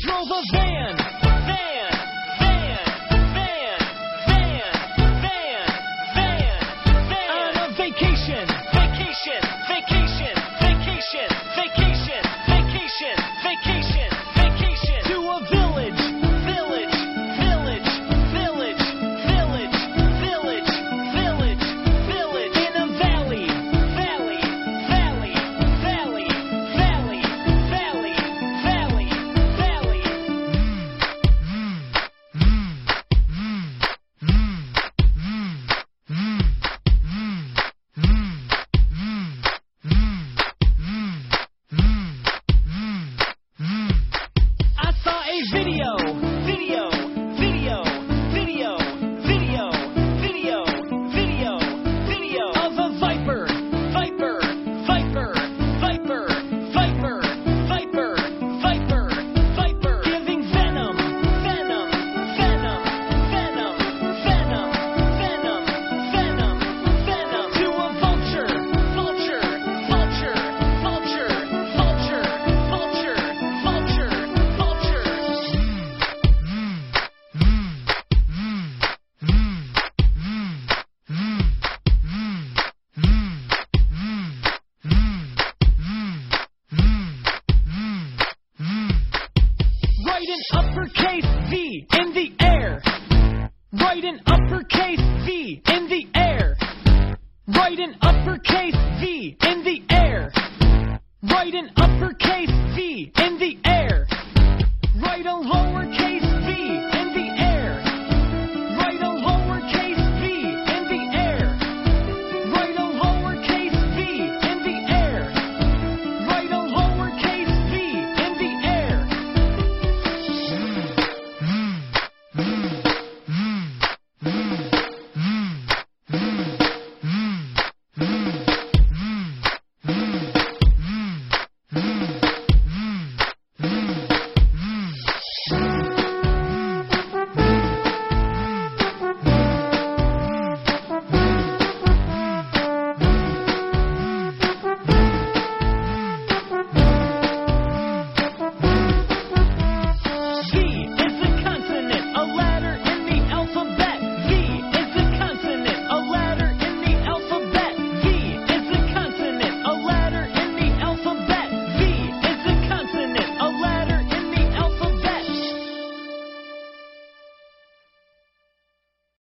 drove a van. uppercase V in the air. Write an uppercase V in the air. Write an uppercase V in the air. Write an uppercase V in the air. Write a lowercase